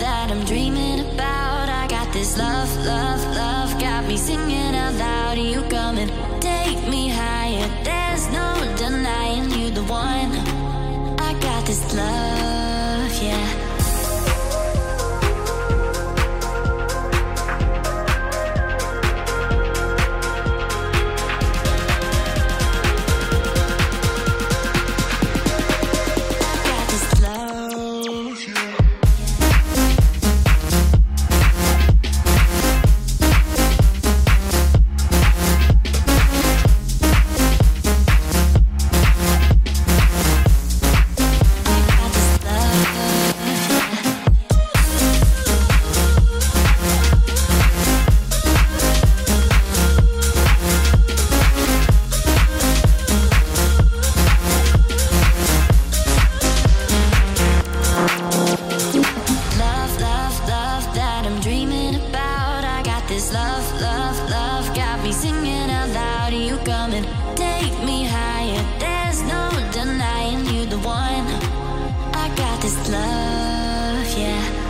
that I'm dreaming about. I got this love, love, love, got me singing out loud. You come and take me higher. There's no denying you the one. I got this love, singing out loud. You come and take me higher. There's no denying you the one. I got this love, yeah.